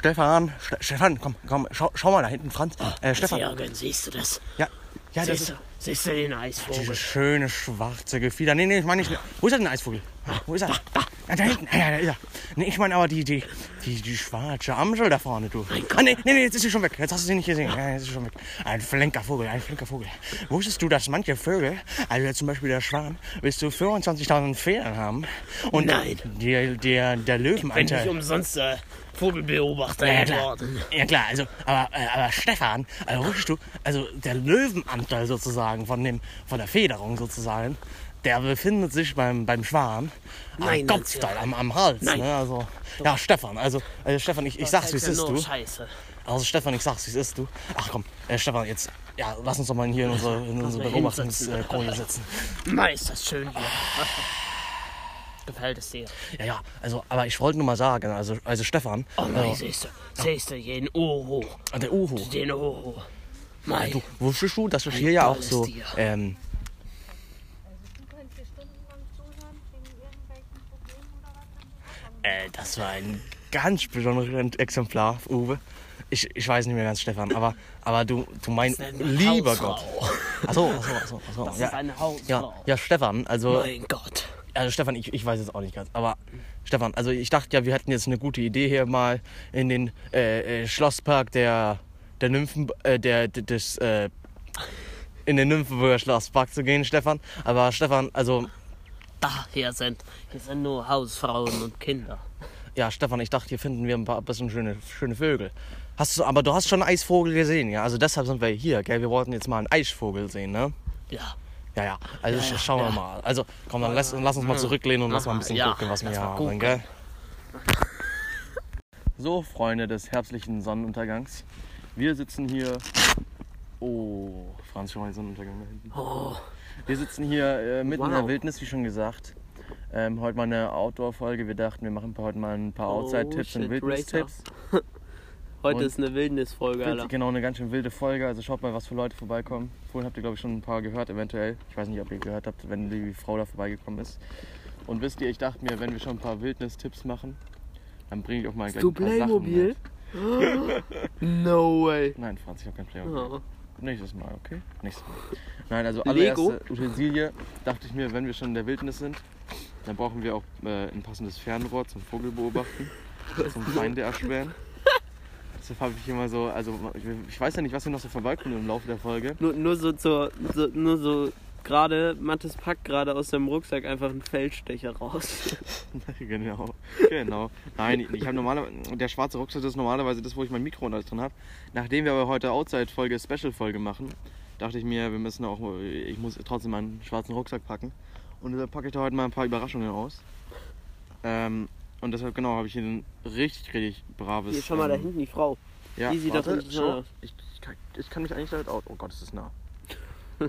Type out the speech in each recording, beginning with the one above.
Stefan, Ste Stefan, komm, komm, schau, schau mal da hinten, Franz. Äh, Stefan. Jürgen, siehst du das? Ja, ja, das Siehst ist du, siehst du den dieses Eisvogel? schöne schwarze Gefieder. Nee, nee, ich meine nicht. Wo ist denn der Eisvogel? Wo ist er? Da, da, da hinten. Ja, ja, da ist er. Nee, ich meine aber die, die, die, die schwarze Amsel da vorne, du. Ah, nee, nee, nee, jetzt ist sie schon weg. Jetzt hast du sie nicht gesehen. Ja, jetzt ist sie schon weg. Ein flinker Vogel, ein flinker Vogel. Wusstest du, dass manche Vögel, also zum Beispiel der Schwan, bis zu 25.000 Federn haben? Und Nein. Der, der, der Bin ich Löwenanteil. umsonst äh, Vogelbeobachter Ja, klar. geworden. Ja klar, also, aber, äh, aber Stefan, also wusstest du, also der Löwenanteil sozusagen von dem, von der Federung sozusagen, der befindet sich beim, beim Schwan am Nein, Kopfteil, Hans-Jürgen. am, am Hals. Nein. Ne? Also, ja, Stefan, also, also Stefan, ich, ich sag's, wie es ist, ja du. Scheiße. Also Stefan, ich sag's, wie es ist, du. Ach komm, äh, Stefan, jetzt, ja, lass uns doch mal hier in unsere, in unsere mal Beobachtungskrone sitzen. Mei, ist das schön hier. Gefällt es dir? Ja, ja, also, aber ich wollte nur mal sagen, also, also Stefan, Oh nein, also, siehst du, siehst du, jeden Uhu, der Uhu, den Uhu. Mei, du, wusstest du, dass ich hier ja auch so, ähm, Du könntest dir stundenlang zuhören wegen irgendwelchen Problemen oder was dann Äh, das war ein ganz besonderes Exemplar, Uwe. Ich, ich weiß nicht mehr ganz, Stefan, aber, aber du, du mein lieber. Gott. Achso, achso, achso. achso. Das ja. ist eine Hausfrau. ja, ja, Stefan, also, Mein Gott. also Stefan, ich, ich weiß es auch nicht ganz, aber Stefan, also ich dachte ja, wir hätten jetzt eine gute Idee hier mal in den äh, äh, Schlosspark der, der Nymphen, äh, der, der- des, äh, in den Nymphenburger Schlosspark zu gehen, Stefan. Aber Stefan, also, Da, hier sind, hier sind nur Hausfrauen und Kinder. Ja, Stefan, ich dachte, hier finden wir ein paar bisschen schöne, schöne Vögel. Hast du, aber du hast schon einen Eisvogel gesehen, ja? Also deshalb sind wir hier, gell? Wir wollten jetzt mal einen Eisvogel sehen, ne? Ja. Ja, ja. Also Ja, ja, schauen wir ja. mal. Also komm, dann lass, lass uns mal zurücklehnen und lass mal ein bisschen gucken, was wir hier haben, gell? So, Freunde des herbstlichen Sonnenuntergangs. Wir sitzen hier. Oh, Franz, schau mal den Sonnenuntergang da hinten. Oh, Wir sitzen hier äh, mitten in der Wow. Wildnis, wie schon gesagt. Ähm, heute mal eine Outdoor-Folge. Wir dachten, wir machen heute mal ein paar Oh, Outside-Tipps und shit, Wildnis-Tipps. heute Und- ist eine Wildnisfolge, Alter. Genau, eine ganz schön wilde Folge. Also schaut mal, was für Leute vorbeikommen. Vorhin habt ihr, glaube ich, schon ein paar gehört, eventuell. Ich weiß nicht, ob ihr gehört habt, wenn die Frau da vorbeigekommen ist. Und wisst ihr, ich dachte mir, wenn wir schon ein paar Wildnis-Tipps machen, dann bringe ich auch mal gleich ein paar Playmobil? Sachen mit. No way. Nein, Franz, ich habe kein Playmobil. Oh. Nächstes Mal, okay? Nächstes Mal. Nein, also Lego? allererste Utensilie dachte ich mir, wenn wir schon in der Wildnis sind, dann brauchen wir auch äh, ein passendes Fernrohr zum Vogelbeobachten, zum Feinde erspähen. Deshalb habe ich immer so, also ich- weiß ja nicht, was hier noch so vorbeikommt im Laufe der Folge. Nur, nur so zur, so, nur so gerade, Mattes packt gerade aus seinem Rucksack einfach einen Feldstecher raus. genau, genau. Nein, ich habe normalerweise, der schwarze Rucksack ist normalerweise das, wo ich mein Mikro und alles drin habe. Nachdem wir aber heute Outside-Folge, Special-Folge machen, dachte ich mir, wir müssen auch, ich muss trotzdem meinen schwarzen Rucksack packen. Und deshalb packe ich da heute mal ein paar Überraschungen aus. Ähm, und deshalb, genau, habe ich hier ein richtig, richtig braves... Hier, schau mal da ähm, hinten die Frau. Ja, Die sieht warte, doch interessant aus. Ich, ich, kann, ich kann mich eigentlich damit aus. Oh Gott, ist das nah.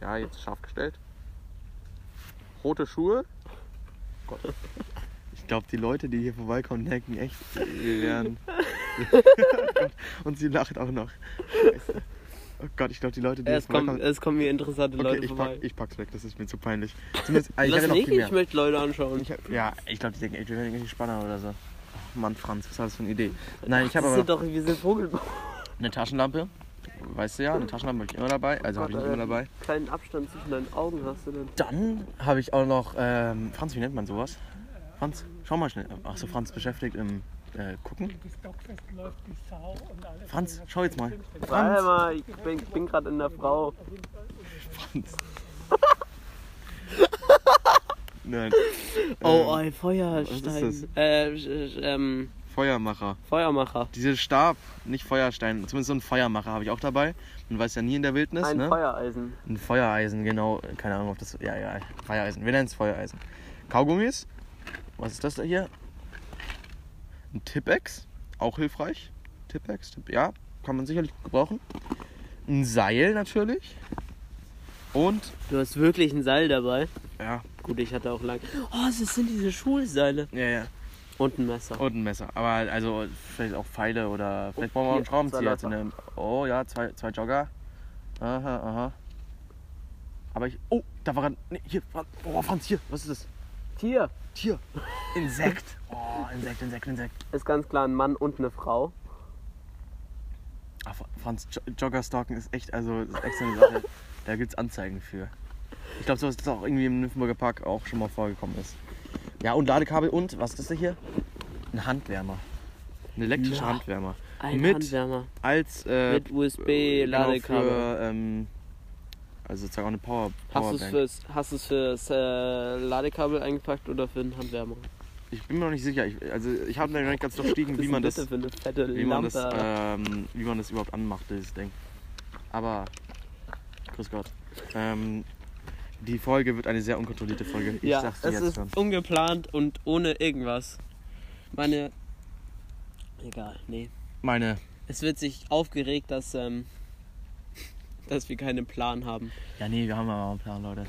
ja, jetzt scharf gestellt. Rote Schuhe. Gott. Ich glaube, die Leute, die hier vorbeikommen, denken echt, wir wären. Und sie lacht auch noch. Oh Gott, ich glaube, die Leute, die hier Es kommen, vorbeikommen. es kommen hier interessante Okay, Leute ich, vorbei. pack, ich pack's weg, das ist mir zu peinlich. Zumindest, ah, ich Lass ja nicht, ich möchte Leute anschauen. Ich hab, ja, ich glaube, die denken, ey, wir werden irgendwie Spanner oder so. Ach Mann, Franz, was hast du für eine Idee? Nein, ich habe aber sind doch, wir sind Vogelbau. eine Taschenlampe. Weißt du ja, eine Taschenlampe habe ich immer dabei. Also habe ich nicht immer dabei. Kleinen Abstand zwischen deinen Augen hast du denn. Dann habe ich auch noch, ähm, Franz, wie nennt man sowas? Franz, schau mal schnell. Ach so, Franz beschäftigt im äh, Gucken. Die Stockfest läuft die Sau und alles. Franz, schau jetzt mal. Warte Franz. mal, ich bin, bin gerade in der Frau. Franz. Nein. Oh, Ähm, ein Feuerstein. was ist Äh, ähm, Feuermacher. Feuermacher. Diese Stab, nicht Feuerstein, zumindest so ein Feuermacher habe ich auch dabei. Man weiß ja nie in der Wildnis, Ein ne? Feuereisen. Ein Feuereisen, genau. Keine Ahnung, ob das. Ja, ja, Feuereisen. Wir nennen es Feuereisen. Kaugummis. Was ist das da hier? Ein Tippex, auch hilfreich. Tippex, Tipp, ja, kann man sicherlich gebrauchen. Ein Seil natürlich. Und, Du hast wirklich ein Seil dabei. ja, Gut, ich hatte auch lang. Oh, das sind diese Schulseile. ja, ja. Und ein Messer. Und ein Messer. Aber also vielleicht auch Pfeile oder vielleicht brauchen wir auch einen Schraubenzieher. Jetzt in oh ja, zwei, zwei Jogger. Aha, aha. Aber ich. Oh, da war ein. Nee, hier, Franz, oh, Franz, hier. Was ist das? Tier. Tier. Insekt. Oh, Insekt, Insekt, Insekt. Ist ganz klar ein Mann und eine Frau. Ach, Franz, Jo- Joggerstalken ist echt, also ist echt so eine Sache. da gibt's Anzeigen für. Ich glaube, sowas ist auch irgendwie im Nymphenburger Park auch schon mal vorgekommen ist. Ja, und Ladekabel und, was ist das hier? Ein Handwärmer. Ein elektrischer Ja. Handwärmer. Ein Mit- Handwärmer. Als äh, Mit USB-Ladekabel. Genau für, ähm, also sozusagen auch eine Power, Hast du es Powerbank. fürs, hast du's fürs äh, Ladekabel eingepackt oder für den Handwärmer? Ich bin mir noch nicht sicher. Ich, also ich habe noch nicht ganz durchstiegen, wie man das, für eine fette wie man Lampe? das, ähm, wie man das überhaupt anmacht, dieses Ding. Aber, grüß Gott. Ähm, die Folge wird eine sehr unkontrollierte Folge. Ich ja, sag's dir es jetzt ist schon. ungeplant und ohne irgendwas. Meine. Egal, nee. Meine, Es wird sich aufgeregt, dass, ähm, dass wir keinen Plan haben. ja nee, wir haben aber einen Plan, Leute.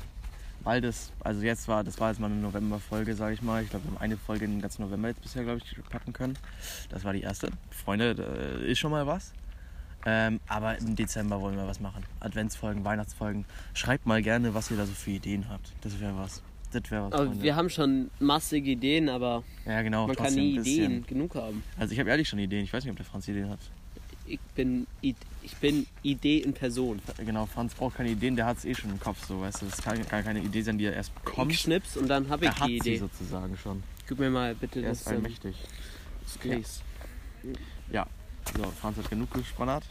Weil das, also jetzt war, das war jetzt mal eine November-Folge, sage ich mal. Ich glaube, wir haben eine Folge den ganzen November jetzt bisher, glaube ich, packen können. Das war die erste. Freunde, ist schon mal was. Ähm, aber im Dezember wollen wir was machen. Adventsfolgen, Weihnachtsfolgen. Schreibt mal gerne, was ihr da so für Ideen habt. Das wäre was. Das wäre was. Aber Freunde. wir haben schon massige Ideen, aber ja, genau. man kann nie. Ideen genug haben. Also ich habe ehrlich schon Ideen. Ich weiß nicht, ob der Franz Ideen hat. Ich bin, ich bin Idee in Person. Genau, Franz braucht keine Ideen, der hat es eh schon im Kopf, so, weißt du. Das kann gar keine Idee sein, die er erst bekommt. Ich schnips und dann habe ich er hat die sie Idee. sozusagen schon. Gib mir mal bitte Er das, ist ähm, allmächtig. das Case. So, Franz hat genug gespannert.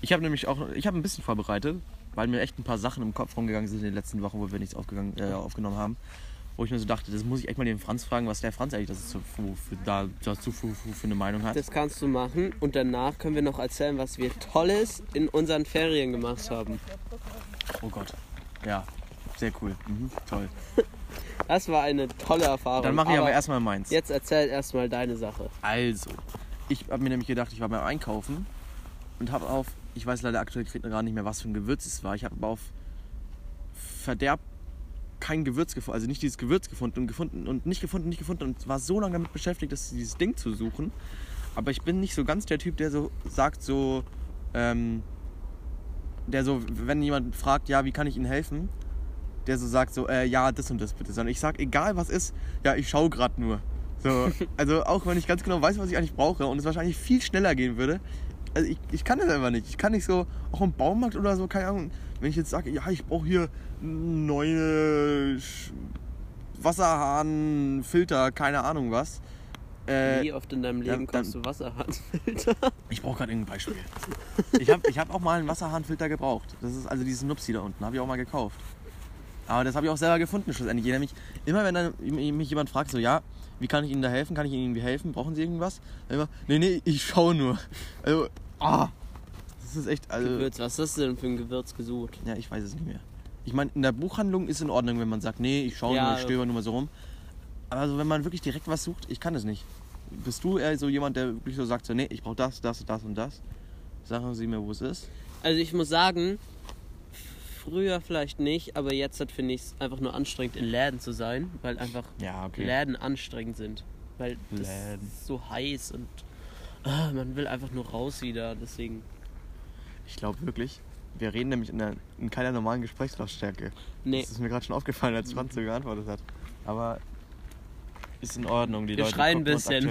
Ich habe nämlich auch, ich habe ein bisschen vorbereitet, weil mir echt ein paar Sachen im Kopf rumgegangen sind in den letzten Wochen, wo wir nichts aufgegangen, äh, aufgenommen haben. Wo ich mir so dachte, das muss ich echt mal den Franz fragen, was der Franz eigentlich das für, für, für, da, dazu für, eine Meinung hat. Das kannst du machen und danach können wir noch erzählen, was wir Tolles in unseren Ferien gemacht haben. Oh Gott. Ja, sehr cool. Mhm, toll. Das war eine tolle Erfahrung. Dann mache ich aber erstmal meins. Jetzt erzähl erstmal deine Sache. Also, ich habe mir nämlich gedacht, ich war beim Einkaufen und habe auf, ich weiß leider aktuell gar nicht mehr, was für ein Gewürz es war. Ich habe auf Verderb kein Gewürz gefunden, also nicht dieses Gewürz gefunden und gefunden und nicht gefunden, nicht gefunden und war so lange damit beschäftigt, das, dieses Ding zu suchen. Aber ich bin nicht so ganz der Typ, der so sagt, so, ähm, der so, wenn jemand fragt, ja, wie kann ich Ihnen helfen, der so sagt, so, äh, ja, das und das bitte, sondern ich sag, egal was ist, ja, ich schaue gerade nur. So, also auch wenn ich ganz genau weiß, was ich eigentlich brauche und es wahrscheinlich viel schneller gehen würde, also ich, ich kann das einfach nicht. Ich kann nicht so, auch im Baumarkt oder so, keine Ahnung, wenn ich jetzt sage, ja, ich brauche hier neue Wasserhahn, Filter, keine Ahnung was. Äh, Wie oft in deinem Leben dann- kommst du Wasserhahnfilter? ich brauche gerade irgendein Beispiel. Ich habe ich hab auch mal einen Wasserhahnfilter gebraucht. Das ist also dieses Nupsi da unten, habe ich auch mal gekauft. Aber das habe ich auch selber gefunden schlussendlich. Mich, immer wenn dann mich jemand fragt, so ja, wie kann ich Ihnen da helfen? Kann ich Ihnen irgendwie helfen? Brauchen Sie irgendwas? Dann Immer, nee, nee, ich schaue nur. Also, ah, das ist echt, also, Gewürz, was hast du denn für ein Gewürz gesucht? ja, ich weiß es nicht mehr. Ich meine, in der Buchhandlung ist in Ordnung, wenn man sagt, nee, ich schaue Ja, nur, ich stöber nur mal so rum. Aber so, wenn man wirklich direkt was sucht, ich kann das nicht. Bist du eher so jemand, der wirklich so sagt, so, nee, ich brauche das, das, das und das? Sagen Sie mir, wo es ist. Also ich muss sagen, früher vielleicht nicht, aber jetzt halt finde ich es einfach nur anstrengend, in Läden zu sein, weil einfach Ja, okay. Läden anstrengend sind. Weil ist so heiß und ah, man will einfach nur raus wieder, deswegen. Ich glaube wirklich, wir reden nämlich in, der, in keiner normalen Gesprächslautstärke. Nee, Das ist mir gerade schon aufgefallen, als Franz so geantwortet hat. Aber ist in Ordnung. Die Wir Leute schreien ein bisschen.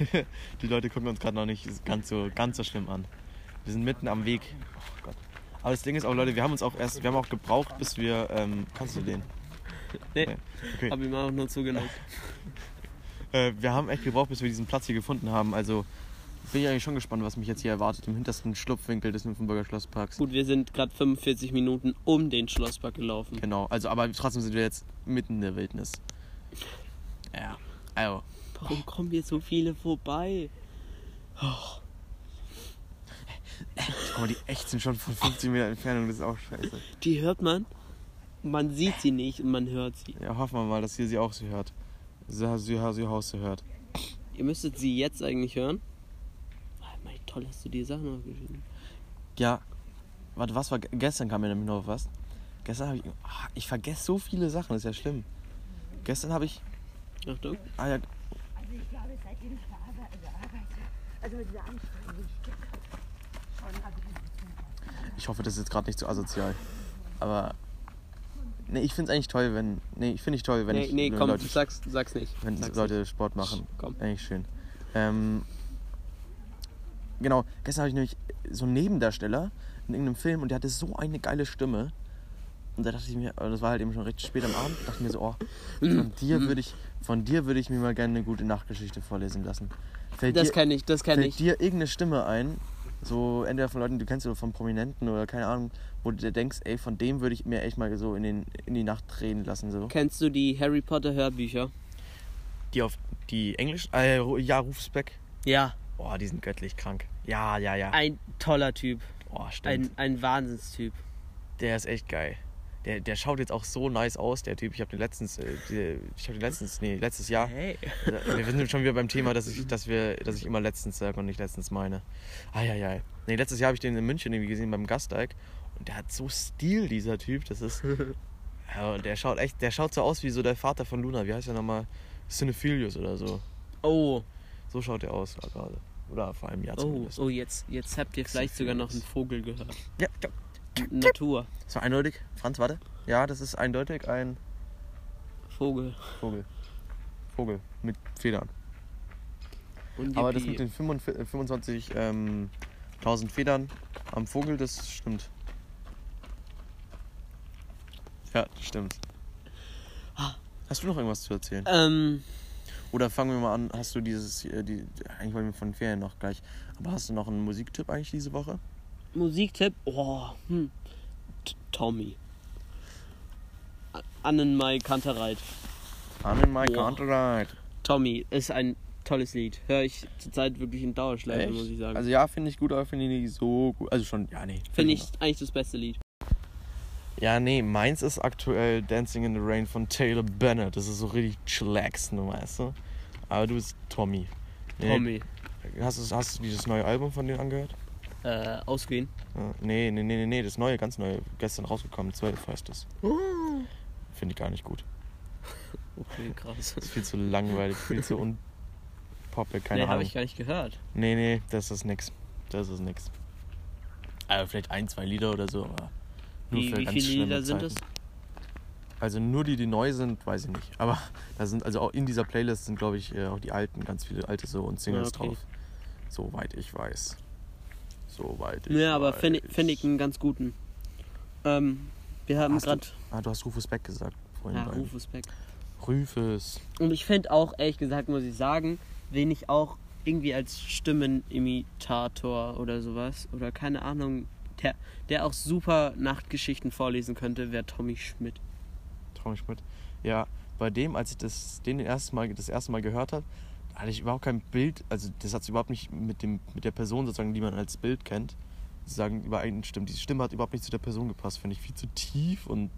aktuell- Die Leute gucken uns gerade noch nicht ganz so, ganz so schlimm an. Wir sind mitten am Weg. Oh Gott. Aber das Ding ist auch, Leute, wir haben uns auch erst, wir haben auch gebraucht, bis wir. Ähm, kannst du den? Nee. Okay. habe ich mir auch nur zugenommen. Äh, wir haben echt gebraucht, bis wir diesen Platz hier gefunden haben. Also bin ich eigentlich schon gespannt, was mich jetzt hier erwartet im hintersten Schlupfwinkel des Nymphenburger Schlossparks. Gut, wir sind gerade 45 Minuten um den Schlosspark gelaufen. Genau, also aber trotzdem sind wir jetzt mitten in der Wildnis. Ja. Also, Warum kommen hier so viele vorbei? guck mal, die echt sind schon von 50 Meter Entfernung, das ist auch scheiße. Die hört man, man sieht sie nicht und man hört sie. Ja, hoffen wir mal, dass ihr sie auch so hört. Sie, sie, sie Haus hört. Ihr müsstet sie jetzt eigentlich hören. Ah, mein, toll hast du die Sachen aufgeschrieben. Ja, warte, was war ge- gestern kam mir nämlich noch was. Gestern habe ich. Ah, ich vergesse so viele Sachen, das ist ja schlimm. Gestern habe ich. Achtung. Ah ja, Also ich glaube, seitdem ich bearbeite also mit dieser Anstrengung, die ich ich ich hoffe, das ist jetzt gerade nicht zu asozial. Aber. Nee, ich finde es eigentlich toll, wenn. Nee, ich finde ich toll, wenn nee, ich. nee, wenn komm, Leute, sag's, sag's nicht. wenn sag's Leute Sport machen. nicht. Komm. Eigentlich schön. Ähm, genau, gestern habe ich nämlich so einen Nebendarsteller in irgendeinem Film und der hatte so eine geile Stimme. Und da dachte ich mir, das war halt eben schon recht spät am Abend, dachte mir so, oh, von dir würde ich, von dir würde ich mir mal gerne eine gute Nachtgeschichte vorlesen lassen. Fällt Das dir, kann ich, das kann fällt ich. dir irgendeine Stimme ein, so entweder von Leuten, die du kennst oder von Prominenten oder keine Ahnung, wo du dir denkst, ey, von dem würde ich mir echt mal so in, den, in die Nacht reden lassen, so. Kennst du die Harry Potter Hörbücher? Die auf, die Englisch, äh, ja, Rufus Beck. Ja, Boah, die sind göttlich krank. Ja, ja, ja. ein toller Typ. Boah, stimmt. Ein, ein Wahnsinnstyp. Der ist echt geil. Der, der schaut jetzt auch so nice aus, der Typ. Ich habe den letztens, äh, ich habe den letztens, nee, letztes Jahr. Hey. Wir sind schon wieder beim Thema, dass ich, dass wir, dass ich immer letztens sage und nicht letztens meine. Eieiei. Nee, letztes Jahr habe ich den in München irgendwie gesehen beim Gasteig und der hat so Stil, dieser Typ. Das ist. ja, und der schaut echt, der schaut so aus wie so der Vater von Luna. Wie heißt der nochmal? Cinephilius oder so. Oh, So schaut er aus gerade. Oder vor einem Jahr oh, zumindest. oh, jetzt, jetzt habt ihr vielleicht sogar noch einen Vogel gehört. Ja, ja. Natur. Das war eindeutig. Franz, warte. Ja, das ist eindeutig ein Vogel. Vogel. Vogel mit Federn. Und Aber das mit den 25.000 ähm, 1000 Federn am Vogel, das stimmt. Ja, das stimmt. Hast du noch irgendwas zu erzählen? Ähm, Oder fangen wir mal an, hast du dieses, äh, die, eigentlich wollen wir von Ferien noch gleich, aber hast du noch einen Musiktipp eigentlich diese Woche? Musiktipp. Oh, hm. Tommy. Annenmai Kantereit. Armin My Boah. Counterride. Tommy ist ein tolles Lied. Höre ich zurzeit wirklich in Dauerschleife, muss ich sagen. Also ja, finde ich gut, aber finde ich nicht so gut. Also schon, ja, nee. Finde ich eigentlich das beste Lied. Ja, nee, meins ist aktuell Dancing in the Rain von Taylor Bennett. Das ist so richtig chillaxen, weißt du? Aber du bist Tommy. Nee, Tommy. Hast du, hast du dieses neue Album von denen angehört? Äh, ausgehen. Nee, nee, nee, nee, nee, das neue, ganz neue, gestern rausgekommen, 12 heißt es. Finde ich gar nicht gut. Okay, krass. Ist viel zu langweilig, viel zu unpoppig, keine nee, habe Ahnung. ich gar nicht gehört. Nee, nee, das ist nix. Das ist nix. Also vielleicht ein, zwei Lieder oder so, aber nur Wie, für wie ganz viele schlimme Lieder sind Zeiten. es? Also nur die, die neu sind, weiß ich nicht. Aber da sind, also auch in dieser Playlist sind, glaube ich, äh, auch die alten, ganz viele alte so und Singles Ja, okay. drauf. Soweit ich weiß. Soweit ich Ja, aber finde find ich einen ganz guten. Ähm, wir haben gerade. Ah, du hast Rufus Beck gesagt vorhin. Ja, Rufus Beck. Rufus. Und ich finde auch, ehrlich gesagt, muss ich sagen, wen ich auch irgendwie als Stimmenimitator oder sowas oder keine Ahnung, der, der auch super Nachtgeschichten vorlesen könnte, wäre Tommy Schmidt. Tommy Schmidt. Ja, bei dem, als ich das, den das erste Mal, das erste Mal gehört habe, hatte ich überhaupt kein Bild, also das hat überhaupt nicht mit, dem, mit der Person sozusagen, die man als Bild kennt, sozusagen übereinstimmt. Die Stimme hat überhaupt nicht zu der Person gepasst, finde ich viel zu tief und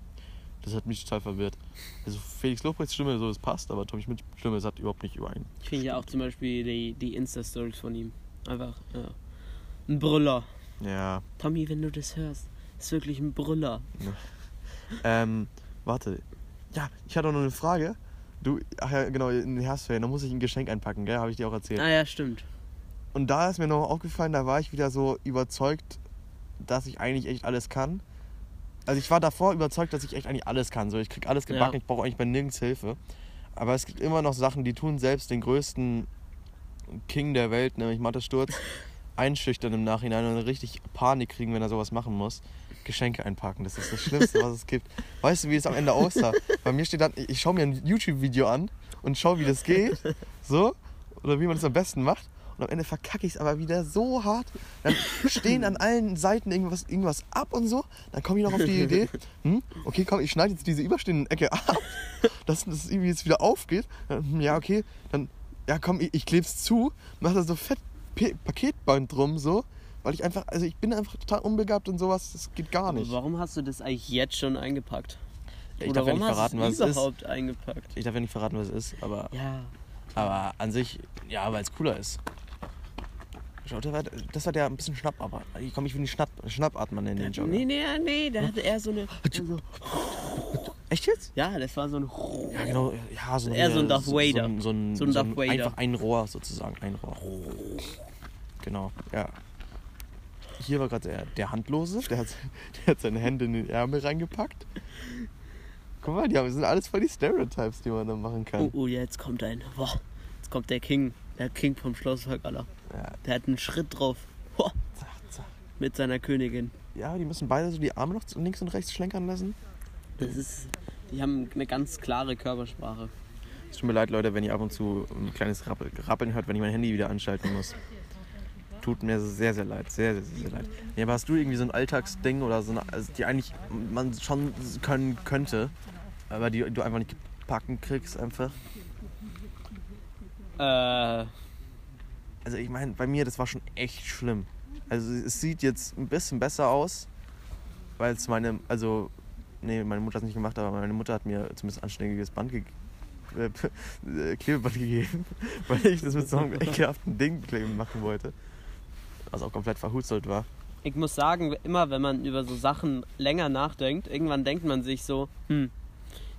das hat mich total verwirrt. Also Felix Lobrechts Stimme, so, es passt, aber Tommy Schmidts Stimme, es hat überhaupt nicht überein. Ich finde ja auch zum Beispiel die, die Insta-Stories von ihm. Einfach, ja. Ein Brüller. Ja, Tommy, wenn du das hörst, ist wirklich ein Brüller. ähm, warte. Ja, ich hatte auch noch eine Frage. Du, ach ja, genau, in den Herbstferien, da muss ich ein Geschenk einpacken, gell? Habe ich dir auch erzählt. Ah ja, stimmt. Und da ist mir noch aufgefallen, da war ich wieder so überzeugt, dass ich eigentlich echt alles kann. Also ich war davor überzeugt, dass ich echt eigentlich alles kann. So, ich krieg alles gebacken, Ja. ich brauche eigentlich bei nirgends Hilfe. Aber es gibt immer noch Sachen, die tun selbst den größten King der Welt, nämlich Mathe Sturz, einschüchtern im Nachhinein und richtig Panik kriegen, wenn er sowas machen muss. Geschenke einpacken, das ist das Schlimmste, was es gibt. Weißt du, wie es am Ende aussah? Bei mir steht dann, ich schaue mir ein YouTube-Video an und schaue, wie das geht. So. Oder wie man das am besten macht. Und am Ende verkacke ich es aber wieder so hart. Dann stehen an allen Seiten irgendwas, irgendwas ab und so. Dann komme ich noch auf die Idee, hm, okay, komm, ich schneide jetzt diese überstehende Ecke ab, dass das irgendwie jetzt wieder aufgeht. Dann, hm, ja, okay, dann, ja komm, ich, ich kleb's zu, mache da so fett P Paketband drum, so. Weil ich einfach, also ich bin einfach total unbegabt und sowas, das geht gar nicht. Warum hast du das eigentlich jetzt schon eingepackt? Ich Oder darf ja nicht verraten, was hast du es ist. eingepackt? Ich darf ja nicht verraten, was es ist, aber, Ja. aber an sich, ja, weil es cooler ist. Schau, das war, das war der ein bisschen Schnapp, aber ich komme, ich will nicht Schnapp, Schnappatmer nennen, den Jogger. Nee, nee, nee, da hatte er so eine. Also, Echt jetzt? ja, das war so ein. Ja, genau. Ja, so Eher so ein Darth so, Vader. So ein, so ein, So ein so Darth Vader. Einfach ein Rohr sozusagen, ein Rohr. Genau, ja. Hier war gerade der, der Handlose, der hat, der hat seine Hände in den Ärmel reingepackt. Guck mal, die haben, das sind alles voll die Stereotypes, die man da machen kann. Oh, oh, jetzt kommt ein. Boah, jetzt kommt der King. Der King vom Schlosswerk, Alter. Ja, Der hat einen Schritt drauf. Boah, zack, zack. mit seiner Königin. ja, die müssen beide so die Arme noch links und rechts schlenkern lassen. Das ist. Die haben eine ganz klare Körpersprache. Es tut mir leid, Leute, wenn ihr ab und zu ein kleines Rappel, Rappeln hört, wenn ich mein Handy wieder anschalten muss. Tut mir sehr, sehr leid. Sehr, sehr, sehr, sehr leid. Ja, aber hast du irgendwie so ein Alltagsding oder so eine, also die eigentlich man schon können könnte, aber die du einfach nicht packen kriegst einfach? Äh. Also ich meine, bei mir, das war schon echt schlimm. Also es sieht jetzt ein bisschen besser aus, weil es meine, also, nee, meine Mutter hat es nicht gemacht, aber meine Mutter hat mir zumindest anständiges Band gegeben. Äh, Klebeband gegeben, weil ich das mit so einem ekelhaften Ding kleben machen wollte. Was auch komplett verhustelt war. Ich muss sagen, immer wenn man über so Sachen länger nachdenkt, irgendwann denkt man sich so, hm,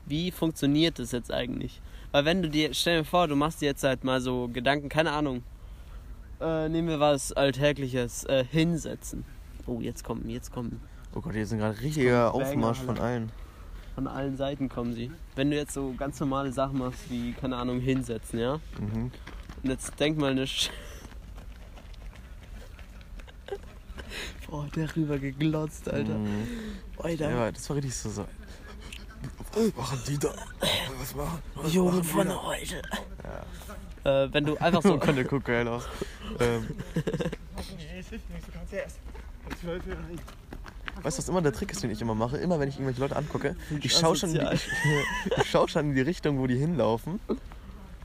wie funktioniert das jetzt eigentlich? Weil wenn du dir, stell dir vor, du machst dir jetzt halt mal so Gedanken, keine Ahnung, äh, nehmen wir was Alltägliches, äh, hinsetzen. Oh, jetzt kommen, jetzt kommen, Oh Gott, hier ist ein gerade richtiger Aufmarsch von allen. von allen Seiten kommen sie. Wenn du jetzt so ganz normale Sachen machst, wie, keine Ahnung, hinsetzen, ja? Mhm. Und jetzt denk mal eine Sch Boah, der rüber geglotzt, Alter. Mhm. Alter. Ja, das war richtig so. so. Was machen die da? Was machen? Was Jungen von da? heute. Äh, wenn du einfach So der guckt geil aus. Ähm, Nee, es hilft nichts, du kannst ja erst 12 Uhr rein. Weißt du, was immer der Trick ist, den ich immer mache? Immer wenn ich irgendwelche Leute angucke, ich schaue schon, in die- asozial. ich, ich schau schon in die Richtung, wo die hinlaufen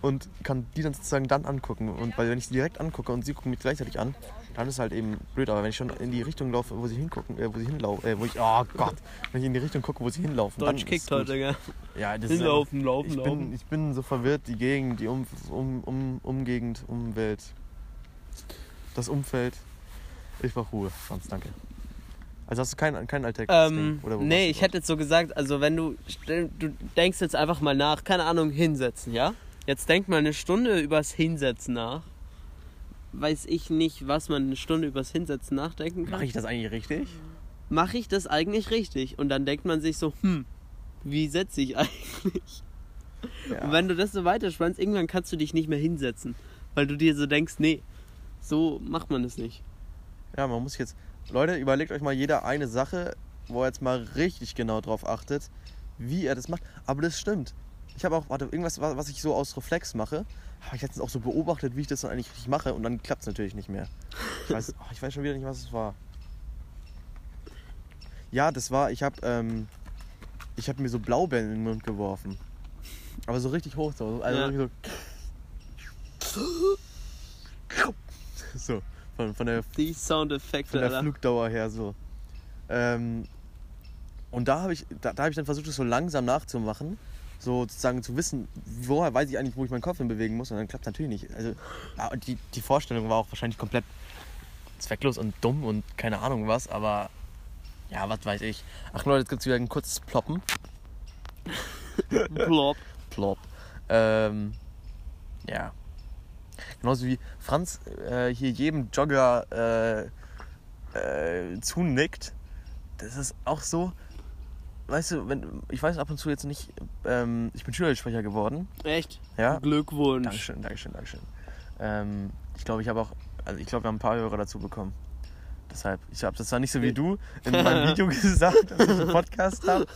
und kann die dann sozusagen dann angucken. Und weil wenn ich sie direkt angucke und sie gucken mich gleichzeitig an, dann ist halt eben blöd. Aber wenn ich schon in die Richtung laufe, wo sie hingucken, äh, wo sie hinlaufen, äh, wo ich, oh Gott, wenn ich in die Richtung gucke, wo sie hinlaufen, Deutsch dann kickt ist heute, gell? Ja, das ist Hinlaufen, einfach- laufen, ich laufen. bin, ich bin so verwirrt, die Gegend, die um, um, um, Umgegend, Umwelt, das Umfeld. Ich brauche Ruhe, Franz, danke. Also hast du kein, kein Alltagsding? Ähm, Oder wo nee, ich hätte jetzt so gesagt, also wenn du, du denkst jetzt einfach mal nach, keine Ahnung, hinsetzen, ja? Jetzt denk mal eine Stunde übers Hinsetzen nach. Weiß ich nicht, was man eine Stunde übers Hinsetzen nachdenken kann. Mache ich das eigentlich richtig? Mache ich das eigentlich richtig? Und dann denkt man sich so, hm, wie setze ich eigentlich? Ja. Und wenn du das so weiterspannst, irgendwann kannst du dich nicht mehr hinsetzen. Weil du dir so denkst, nee, so macht man es nicht. Ja, man muss jetzt. Leute, überlegt euch mal jeder eine Sache, wo er jetzt mal richtig genau drauf achtet, wie er das macht. Aber das stimmt. Ich habe auch, warte, irgendwas, wa- was ich so aus Reflex mache, habe ich letztens auch so beobachtet, wie ich das dann eigentlich richtig mache und dann klappt es natürlich nicht mehr. Ich weiß, oh, ich weiß schon wieder nicht, was es war. Ja, das war, ich habe ähm, ich habe mir so Blaubeeren in den Mund geworfen. Aber so richtig hoch, so. Also Ja. so. So, von, von der Die Soundeffekte, von der. Flugdauer her so. Ähm, und da habe ich, da, da hab ich dann versucht, das so langsam nachzumachen. So sozusagen zu wissen, woher weiß ich eigentlich, wo ich meinen Kopf hin bewegen muss. Und dann klappt natürlich nicht. Also die, die Vorstellung war auch wahrscheinlich komplett zwecklos und dumm und keine Ahnung was, aber ja, was weiß ich. Ach Leute, jetzt gibt es wieder ein kurzes Ploppen. Plop. Plop. Ähm, ja. Genauso wie Franz äh, hier jedem Jogger äh, äh, zunickt. Das ist auch so. Weißt du, wenn, ich weiß ab und zu jetzt nicht, ähm, ich bin Schülersprecher geworden. Echt? Ja. Glückwunsch. Dankeschön, Dankeschön, Dankeschön. Ähm, ich glaube, ich habe auch, also ich glaube, wir haben ein paar Hörer dazu bekommen. Deshalb, ich habe das zwar nicht so wie du in meinem Video gesagt, dass ich einen Podcast habe,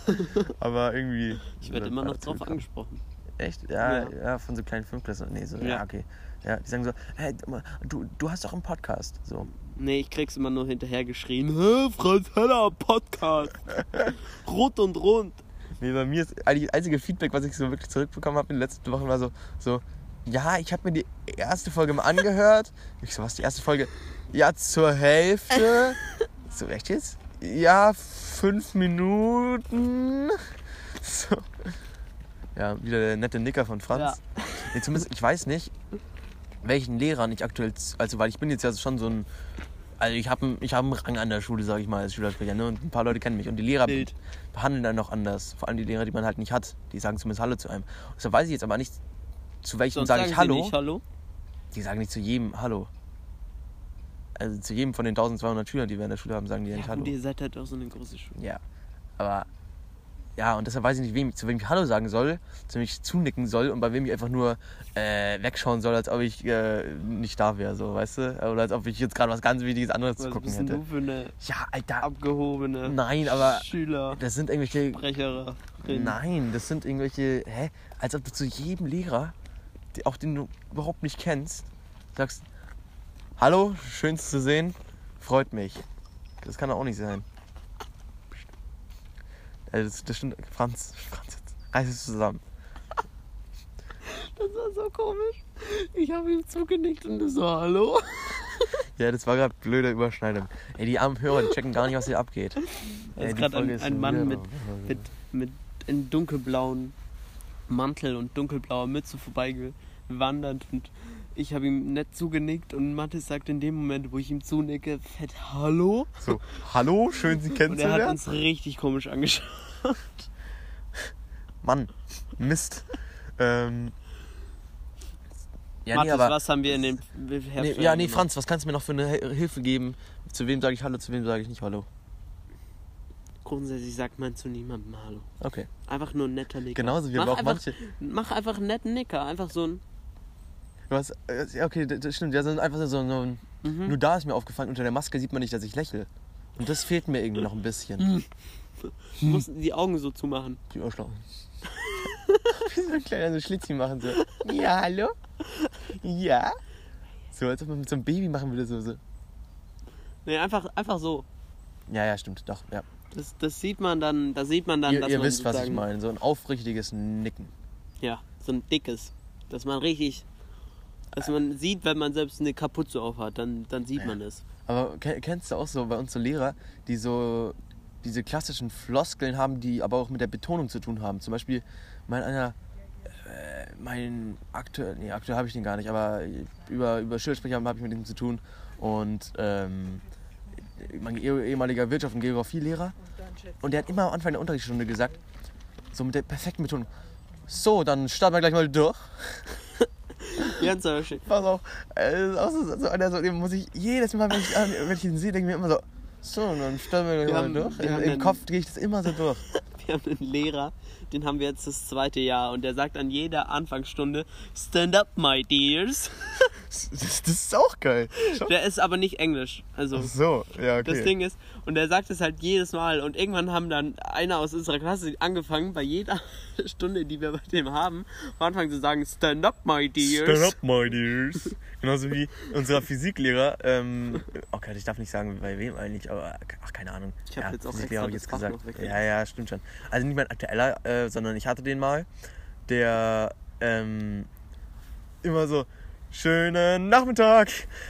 aber irgendwie. Ich werde immer noch drauf angesprochen. Echt? Ja, Ja. ja, von so kleinen Fünfklässlern. Nee, so, ja. Ja. okay. Ja, die sagen so, hey, du, du hast doch einen Podcast. So. Nee, ich krieg's immer nur hinterher geschrien. Hä, Franz Heller, Podcast. Rot und rund. Nee, bei mir ist eigentlich das einzige Feedback, was ich so wirklich zurückbekommen habe in den letzten Wochen, war so, so ja, ich habe mir die erste Folge mal angehört. Ich so, was, die erste Folge? Ja, zur Hälfte. so, echt jetzt? Ja, fünf Minuten. So. Ja, wieder der nette Nicker von Franz. Nee, zumindest, ich weiß nicht, welchen Lehrern ich aktuell, also weil ich bin jetzt ja schon so ein, also ich habe ich hab einen Rang an der Schule, sage ich mal, als Schülersprecher, ne? und ein paar Leute kennen mich und die Lehrer Bild. behandeln dann noch anders, vor allem die Lehrer, die man halt nicht hat, die sagen zumindest Hallo zu einem. Deshalb weiß ich jetzt aber nicht, zu welchem sage sagen ich Hallo. Nicht Hallo. Die sagen nicht zu jedem Hallo. Also zu jedem von den 1200 Schülern, die wir in der Schule haben, sagen die ja nicht Hallo. gut, ihr seid halt auch so eine große Schule. Ja, aber ja, und deshalb weiß ich nicht, wem, zu wem ich Hallo sagen soll, zu wem ich zunicken soll und bei wem ich einfach nur äh, wegschauen soll, als ob ich äh, nicht da wäre, so, weißt du? Oder als ob ich jetzt gerade was ganz Wichtiges anderes zu Was gucken bist denn hätte. du für eine Ja, Alter. abgehobene Nein, aber Schüler, das sind irgendwelche. Sprecherin? Nein, das sind irgendwelche. Hä? Als ob du zu jedem Lehrer, die, auch den du überhaupt nicht kennst, sagst: Hallo, schön zu sehen, freut mich. Das kann doch auch nicht sein. Äh, Das, das stimmt. Franz, Franz, jetzt reiß es zusammen. Das war so komisch. Ich habe ihm zugenickt und du so, hallo? Ja, das war gerade blöde Überschneidung. Ey, die armen Hörer, die checken gar nicht, was hier abgeht. Da ist gerade ein, ein Mann mit, mit, mit einem dunkelblauen Mantel und dunkelblauer Mütze vorbeigewandert und ich habe ihm nett zugenickt und Mathis sagt in dem Moment, wo ich ihm zunicke, fett Hallo? So, hallo, schön Sie Und er hat kennenzulernen. uns richtig komisch angeschaut. Mann, Mist. ähm. Ja, Mathis, nee, aber. was haben wir in den Nee, ja, nee, gemacht? Franz, was kannst du mir noch für eine Hilfe geben? Zu wem sage ich Hallo, zu wem sage ich nicht Hallo? Grundsätzlich sagt man zu niemandem Hallo. Okay. Einfach nur ein netter Nicker. Genauso wie mach aber auch einfach, manche. Mach einfach einen netten Nicker. Einfach so ein. Was, äh, ja, okay, das stimmt. Ja, so einfach so, so ein. Mhm. Nur da ist mir aufgefallen, unter der Maske sieht man nicht, dass ich lächle. Und das fehlt mir irgendwie noch ein bisschen. Du musst die Augen so zumachen. Die Ohrschlau. Wie so ein kleiner so Schlitzchen machen so. Ja, hallo? Ja? So, als ob man mit so einem Baby machen würde, so. so. Nee, einfach, einfach so. Ja, ja, stimmt, doch, ja. Das, das sieht man dann, da sieht man dann, Ihr, dass ihr man wisst, was ich meine. So ein aufrichtiges Nicken. Ja, so ein dickes. Dass man richtig. Dass man sieht, wenn man selbst eine Kapuze aufhat, dann, dann sieht Ja. man es. Aber ke- kennst du auch so bei uns so Lehrer, die so diese klassischen Floskeln haben, die aber auch mit der Betonung zu tun haben? Zum Beispiel mein einer, äh, mein aktuell, nee, aktuell habe ich den gar nicht, aber über, über Schulsprecher habe ich mit dem zu tun und ähm, mein eh- ehemaliger Wirtschaft- und Geografielehrer und der hat immer am Anfang der Unterrichtsstunde gesagt, so mit der perfekten Betonung, so, dann starten wir gleich mal durch. Ganz aber schön. Pass auf, äh, auch so, so einer, so, den muss ich jedes Mal, wenn ich, wenn ich ihn sehe, denke ich mir immer so, so, und dann stellen wir Wir mal haben- durch. wir Im, Im einen- Kopf gehe ich das immer so durch. Wir haben einen Lehrer, den haben wir jetzt das zweite Jahr und der sagt an jeder Anfangsstunde, Stand up, my dears. Das, das ist auch geil. Der ist aber nicht Englisch. Also. Ach so, ja, okay. Das Ding ist, und er sagt es halt jedes Mal. Und irgendwann haben dann einer aus unserer Klasse angefangen, bei jeder Stunde, die wir bei dem haben, am Anfang zu sagen, Stand up, my dears. Stand up, my dears. Genauso wie unser Physiklehrer. Ähm, okay, ich darf nicht sagen, bei wem eigentlich, aber ach, keine Ahnung. Ich hab ja, jetzt auch Physiklehrer hab ich noch weggelassen. Ja, ja, stimmt schon. Also nicht mein aktueller, äh, sondern ich hatte den mal, der ähm, immer so, schönen Nachmittag,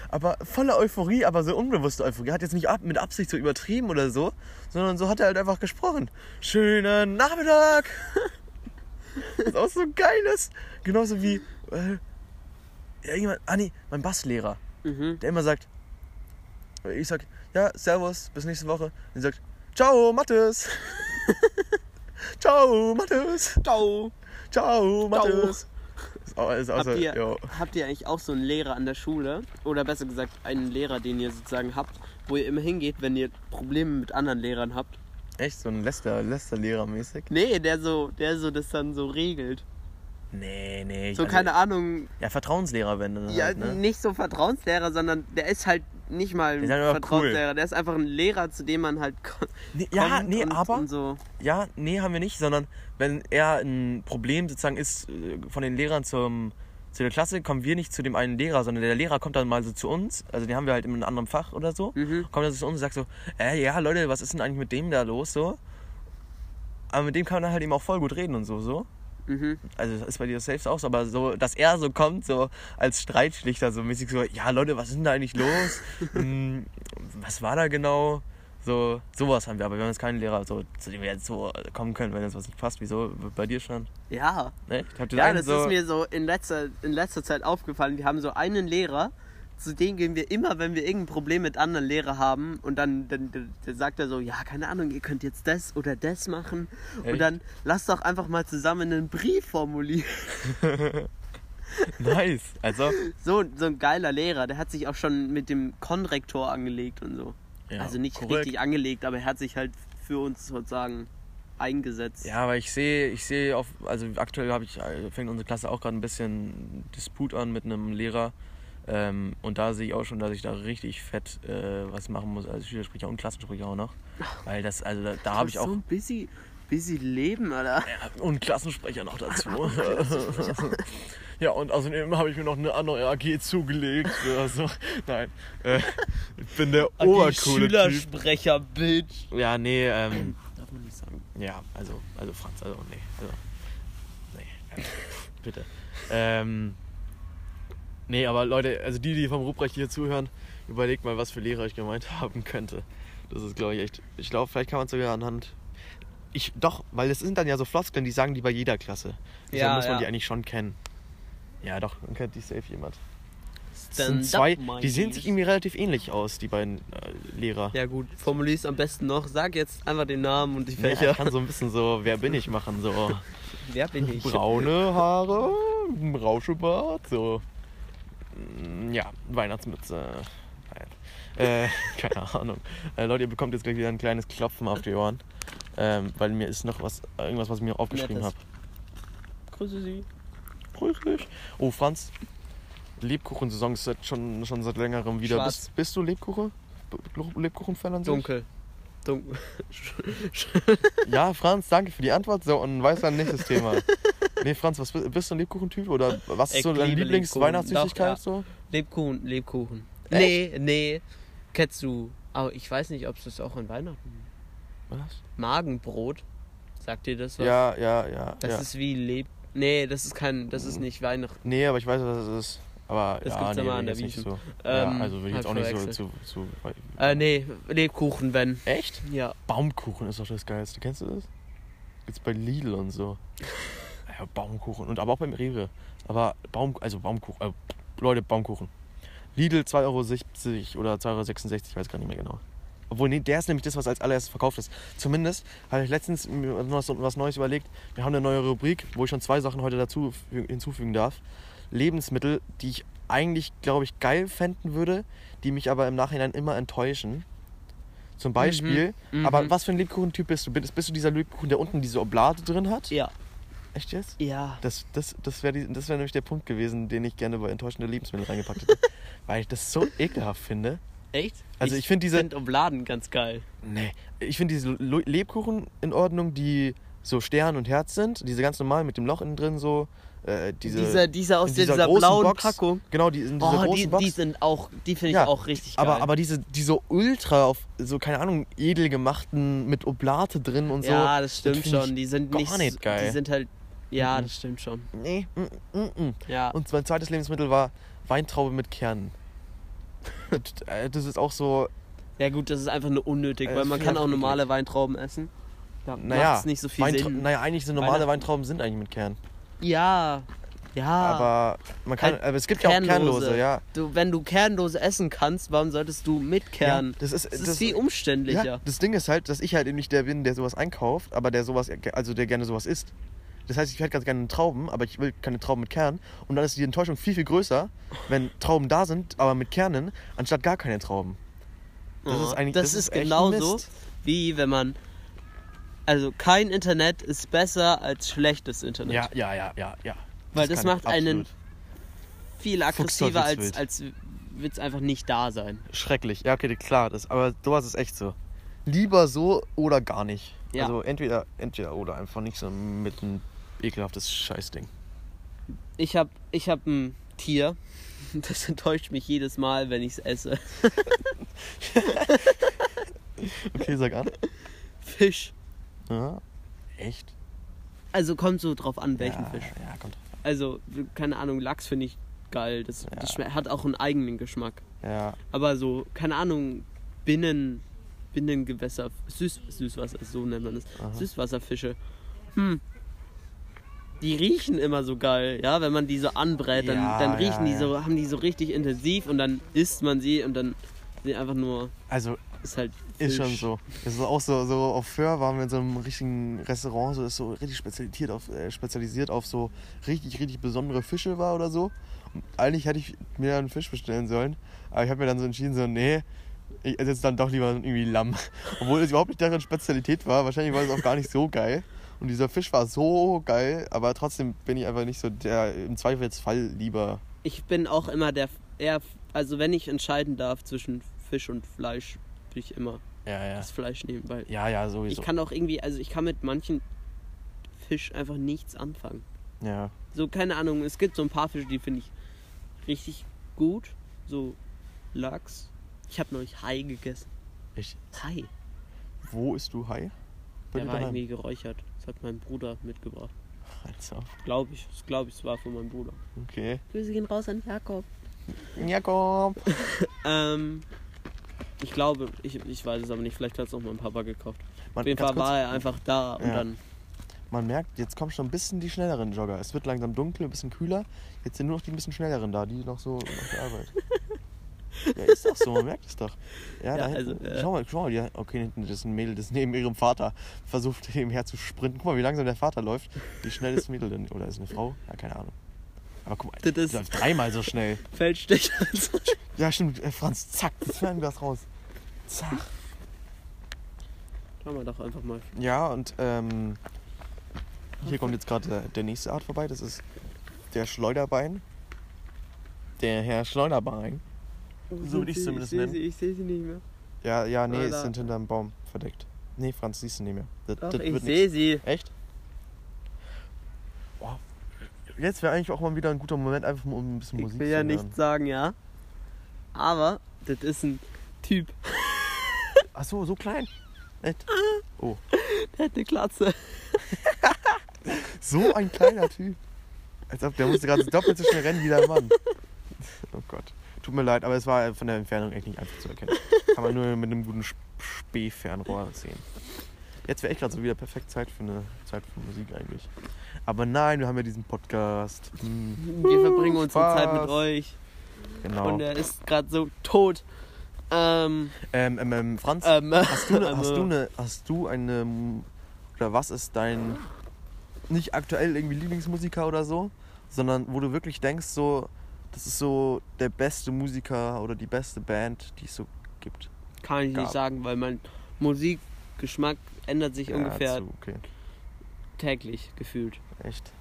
aber voller Euphorie, aber so unbewusste Euphorie. Hat jetzt nicht ab, mit Absicht so übertrieben oder so, sondern so hat er halt einfach gesprochen. Schönen Nachmittag! Was auch so geil ist. Genauso wie, äh, ja, jemand, ah nee, mein Basslehrer, Mhm. der immer sagt, ich sag, ja, servus, bis nächste Woche. Und er sagt, ciao, Mathis. ciao, Mathis. Ciao. Ciao, Mathis. Ist auch, ist auch so, Habt ihr, jo. habt ihr eigentlich auch so einen Lehrer an der Schule? Oder besser gesagt, einen Lehrer, den ihr sozusagen habt, wo ihr immer hingeht, wenn ihr Probleme mit anderen Lehrern habt? Echt so ein Lester, Lester-Lehrer mäßig? Nee, der so, der so das dann so regelt. Nee, nee. So, also- keine Ahnung. Ja, Vertrauenslehrer wenn dann Ja, halt, ne? nicht so Vertrauenslehrer, sondern der ist halt nicht mal ein Vertrauenslehrer. Der ist einfach ein Lehrer, zu dem man halt nee ja, kommt nee, und, aber... und so. Ja, nee, haben wir nicht, sondern wenn er ein Problem sozusagen ist äh, von den Lehrern zum, zu der Klasse, kommen wir nicht zu dem einen Lehrer, sondern der Lehrer kommt dann mal so zu uns, also den haben wir halt in einem anderen Fach oder so, Mhm. kommt dann so zu uns und sagt so, äh, ja Leute, was ist denn eigentlich mit dem da los so? Aber mit dem kann man dann halt eben auch voll gut reden und so, so. Mhm. Also das ist bei dir selbst auch so, aber so, dass er so kommt, so als Streitschlichter, so mäßig so, ja Leute, was ist denn da eigentlich los? Hm, was war da genau? So, sowas haben wir, aber wir haben jetzt keinen Lehrer, so, zu dem wir jetzt so kommen können, wenn uns was nicht passt. Wieso? Bei dir schon? Ja. Ne? Ja, einen das so, ist mir so in letzter, in letzter Zeit aufgefallen. Wir haben so einen Lehrer, zu dem gehen wir immer, wenn wir irgendein Problem mit anderen Lehrern haben und dann, dann, dann, dann sagt er so, ja, keine Ahnung, ihr könnt jetzt das oder das machen Echt? und dann lasst doch einfach mal zusammen einen Brief formulieren. Nice. Also, So, so ein geiler Lehrer, der hat sich auch schon mit dem Konrektor angelegt und so. ja, also nicht korrekt. richtig angelegt, aber er hat sich halt für uns sozusagen eingesetzt. Ja, aber ich sehe, ich sehe auf, also aktuell habe ich, fängt unsere Klasse auch gerade ein bisschen Disput an mit einem Lehrer. Ähm, und da sehe ich auch schon, dass ich da richtig fett äh, was machen muss als Schülersprecher und Klassensprecher auch noch. Weil das, also da, da habe ich Das ist auch. So ein busy, busy Leben, Alter. Ja, und Klassensprecher noch dazu. ja, und außerdem habe ich mir noch eine andere AG zugelegt. Also, nein, äh, ich bin der obercoole Typ. Schülersprecher, Bitch. Ja, nee, ähm, Darf man nicht sagen. ja, also, also Franz, also nee, also, nee, also, bitte. Ähm, nee, aber Leute, also die, die vom Ruprecht hier zuhören, überlegt mal, was für Lehrer ich gemeint haben könnte. Das ist, glaube ich, echt, ich glaube, vielleicht kann man es sogar anhand, ich, doch, weil das sind dann ja so Floskeln, die sagen die bei jeder Klasse. Deshalb Ja, muss man ja. die eigentlich schon kennen. Ja, doch, dann kennt die safe jemand. Das Stand sind zwei, up, die sehen sich irgendwie relativ ähnlich aus, die beiden äh, Lehrer. Ja gut, formulier's am besten noch. Sag jetzt einfach den Namen und die Ja, Fächer. ich kann so ein bisschen so, wer bin ich machen, so. Wer bin ich? braune Haare, Rauschebart, so. Mm, Ja, Weihnachtsmütze. Nein. Äh, keine Ahnung. Äh, Leute, ihr bekommt jetzt gleich wieder ein kleines Klopfen auf die Ohren. Ähm, weil mir ist noch was, irgendwas, was ich mir aufgeschrieben habe. Grüße Sie. Grüß dich. Oh, Franz. Lebkuchensaison ist seit schon, schon seit längerem wieder. Schwarz. Bist, bist du Lebkuchen? Lebkuchen-Fan an sich? Dunkel. Dunkel. Ja, Franz, danke für die Antwort. So, und weiter nächstes Thema. Nee, Franz, was bist, du ein Lebkuchentyp? Oder was ist Ich so deine Lieblings-Weihnachtssüßigkeit? Lebkuchen. So? Lebkuchen, Lebkuchen. Nee, nee. Kennst du. Aber ich weiß nicht, ob es das auch an Weihnachten. Was? Magenbrot. Sagt dir das was? Ja, ja, ja. Das ja. ist wie Leb. Nee, das ist kein. Das ist nicht Weihnachten. Nee, aber ich weiß, was es ist. Aber Das ja, gibt's nee, aber an jetzt der Wiechen. so. Ähm, ja, also würde ich jetzt auch nicht so zu, zu Äh, nee, Lebkuchen, wenn. Echt? Ja. Baumkuchen ist doch das Geilste. Kennst du das? Gibt's bei Lidl und so. Ja, Baumkuchen. Und aber auch beim Rewe. Aber Baum, also Baumkuchen. Äh, Leute, Baumkuchen. Lidl 2,70 Euro oder 2,66 Euro, ich weiß gar nicht mehr genau. Obwohl, nee, der ist nämlich das, was als allererstes verkauft ist. Zumindest habe ich letztens mir was, was Neues überlegt. Wir haben eine neue Rubrik, wo ich schon zwei Sachen heute dazu fü- hinzufügen darf. Lebensmittel, die ich eigentlich, glaube ich, geil fänden würde, die mich aber im Nachhinein immer enttäuschen. Zum Beispiel, Mhm. aber was für ein Lebkuchentyp bist du? Bist, bist du dieser Lebkuchen, der unten diese Oblate drin hat? Ja. Echt jetzt? Ja. Das, das, das wäre das wär nämlich der Punkt gewesen, den ich gerne bei enttäuschende Lebensmittel reingepackt hätte. Weil ich das so ekelhaft finde. Echt? Also ich finde diese- find Obladen ganz geil. Nee. Ich finde diese Lebkuchen in Ordnung, die so Stern und Herz sind. Diese ganz normal mit dem Loch innen drin so. Äh, diese, dieser, dieser aus dieser dieser, blauen Box. Packung. Genau, die in dieser Oh, großen die, Box. die sind auch, die finde ich Ja, auch richtig geil. aber, aber diese, diese ultra auf so, keine Ahnung, edel gemachten mit Oblate drin und so. ja, das stimmt ich schon. Die sind gar nicht, nicht geil. Die sind halt, ja, Mhm. das stimmt schon. Nee, mm, mm, mm. Ja. Und mein zweites Lebensmittel war Weintraube mit Kernen. das, äh, das ist auch so, ja gut, das ist einfach nur unnötig, Äh, weil das man kann auch normale Weintrauben essen. Da naja, macht's nicht so viel Weintra Sinn. naja, eigentlich sind normale Weintrauben sind eigentlich mit Kern. Ja, ja. Aber man kann, Halt aber es gibt ja auch kernlose, ja. Du, wenn du kernlose essen kannst, warum solltest du mit Kern? Ja, das ist, das, ist viel umständlicher. Ja, das Ding ist halt, dass ich halt eben nicht der bin, der sowas einkauft, aber der sowas, also der gerne sowas isst. Das heißt, ich hätte ganz gerne Trauben, aber ich will keine Trauben mit Kern. Und dann ist die Enttäuschung viel, viel größer, wenn Trauben da sind, aber mit Kernen, anstatt gar keine Trauben. Das Oh, ist eigentlich das das ist ist genauso wie wenn man also kein Internet ist besser als schlechtes Internet. Ja, ja, ja, ja, ja. Weil das ich macht einen absolut. viel aggressiver als als wird's einfach nicht da sein. Schrecklich. Ja, okay, klar, das, aber sowas ist echt so. Lieber so oder gar nicht. Ja. Also entweder, entweder oder einfach nicht so mit ein ekelhaftes Scheißding. Ich hab ich hab ein Tier. Das enttäuscht mich jedes Mal, wenn ich es esse. Okay, sag an. Fisch. Ja. Echt? Also kommt so drauf an, welchen ja, Fisch. Ja, kommt. Also, keine Ahnung, Lachs finde ich geil. Das, das Ja. schme- hat auch einen eigenen Geschmack. Ja. Aber so, keine Ahnung, Binnen, Binnengewässer, Süß, Süßwasser, so nennt man es, Aha. Süßwasserfische. Hm. Die riechen immer so geil, ja, wenn man die so anbrät, dann, Ja, dann riechen ja, die so, haben die so richtig intensiv und dann isst man sie und dann sind die einfach nur, Also ist halt ist schon Fisch. so. Es ist auch so, so auf Föhr waren wir in so einem richtigen Restaurant, so ist so richtig spezialisiert auf, äh, spezialisiert auf so richtig, richtig besondere Fische war oder so. Und eigentlich hätte ich mir einen Fisch bestellen sollen, aber ich habe mir dann so entschieden, so, nee, ich esse jetzt dann doch lieber irgendwie Lamm. Obwohl es überhaupt nicht deren Spezialität war. Wahrscheinlich war es auch gar nicht so geil. Und dieser Fisch war so geil, aber trotzdem bin ich einfach nicht so der im Zweifelsfall lieber. Ich bin auch immer der, eher, also wenn ich entscheiden darf zwischen Fisch und Fleisch, will ich immer Ja, ja. das Fleisch nehmen, weil Ja, ja, sowieso. ich kann auch irgendwie, also ich kann mit manchen Fisch einfach nichts anfangen. ja. So, keine Ahnung, es gibt so ein paar Fische, die finde ich richtig gut. So Lachs. Ich habe neulich Hai gegessen. Ich, Hai. wo isst du Hai? Bei Der war daheim? irgendwie geräuchert. Das hat mein Bruder mitgebracht. Also, Glaube ich. Das glaube ich, es war von meinem Bruder. okay. Grüße gehen raus an Jakob. Jakob. Ähm, ich glaube, ich, ich weiß es aber nicht. Vielleicht hat es auch mein Papa gekauft. Man, Auf jeden Fall war er einfach da und Ja. dann. man merkt, jetzt kommen schon ein bisschen die schnelleren Jogger. Es wird langsam dunkel, ein bisschen kühler. Jetzt sind nur noch die ein bisschen schnelleren da, die noch so nach der Arbeit. ja, ist doch so, man merkt es doch. Ja, Ja, da hinten. also, äh, schau mal, schau mal, die, okay, hinten ist ein Mädel, das neben ihrem Vater versucht nebenher zu sprinten. Guck mal, wie langsam der Vater läuft. Wie schnell ist das Mädel denn? Oder ist es eine Frau? Ja, keine Ahnung. Aber guck mal, Das ist- läuft dreimal so schnell. Feldstich. Ja, stimmt, äh, Franz, zack, das werden wir das raus. Zack. Schauen wir doch einfach mal. Ja, und ähm, hier kommt jetzt gerade der, der nächste Art vorbei. Das ist der Schleuderbein. Der Herr Schleuderbein. So würde ich es zumindest ich nennen. sie- Ich sehe sie nicht mehr. Ja, ja, nee, es sind hinterm Baum verdeckt. Nee, Franz, siehst du nicht mehr. Das, Doch, das ich sehe sie. Echt? Boah. Jetzt wäre eigentlich auch mal wieder ein guter Moment, einfach mal um ein bisschen Musik Ich will zu ja hören. nichts sagen, ja. Aber das ist ein Typ. Ach so, so klein. Echt? Oh, Der hat eine Glatze. so ein kleiner Typ. Als ob der musste gerade doppelt so schnell rennen wie der Mann. Oh Gott. Tut mir leid, aber es war von der Entfernung echt nicht einfach zu erkennen. Kann man nur mit einem guten Sp- Spähfernrohr sehen. Jetzt wäre echt gerade so wieder perfekt Zeit für eine Zeit für Musik eigentlich. Aber nein, wir haben ja diesen Podcast. Hm, Wir verbringen unsere Spaß. Zeit mit euch. genau. Und er ist gerade so tot. Ähm, Ähm, ähm, ähm, Franz, ähm, hast, du eine, hast, also- du eine, hast du eine. Oder was ist dein. Nicht aktuell irgendwie Lieblingsmusiker oder so, sondern wo du wirklich denkst, so. Das ist so der beste Musiker oder die beste Band, die es so gibt. Kann ich gab. nicht sagen, weil mein Musikgeschmack ändert sich Ja, ungefähr zu- okay, täglich gefühlt. echt.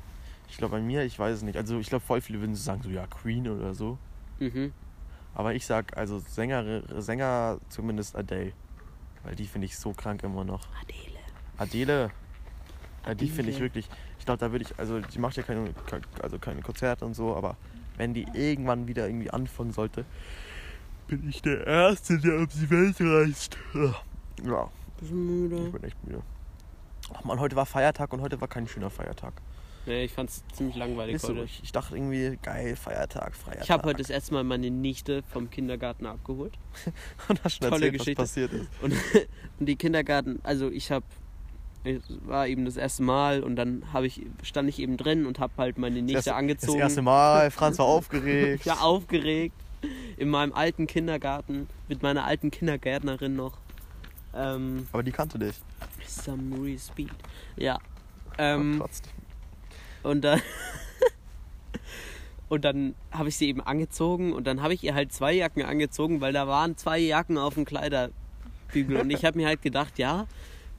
Ich glaube, bei mir, ich weiß es nicht. Also, ich glaube, voll viele würden sagen, so ja, Queen oder so. Mhm. Aber ich sag, also Sänger, Sänger zumindest Adele. Weil die finde ich so krank immer noch. Adele. Adele. Ja, die finde ich wirklich. Ich glaube, da würde ich, also die macht ja keine, also keine Konzerte und so, aber wenn die irgendwann wieder irgendwie anfangen sollte, bin ich der Erste, der um die Welt reist. Ja, Bisschen müde. ich bin echt müde. Ach man, heute war Feiertag und heute war kein schöner Feiertag. Nee, ich fand's ziemlich langweilig Ist so, heute. ich, ich dachte irgendwie, geil, Feiertag, Feiertag. Ich habe heute das erste Mal meine Nichte vom Kindergarten abgeholt. und hast schon tolle erzählt, Geschichte. was passiert ist. Und, und die Kindergarten, also ich habe, es war eben das erste Mal und dann habe ich, stand ich eben drin und habe halt meine Nichte das, angezogen. das erste Mal, Franz war aufgeregt. Ja, aufgeregt. In meinem alten Kindergarten mit meiner alten Kindergärtnerin noch. Ähm, Aber die kannte dich. Some Speed. Ja. Ähm, und dann. und dann habe ich sie eben angezogen und dann habe ich ihr halt zwei Jacken angezogen, weil da waren zwei Jacken auf dem Kleiderbügel. Und ich habe mir halt gedacht, ja,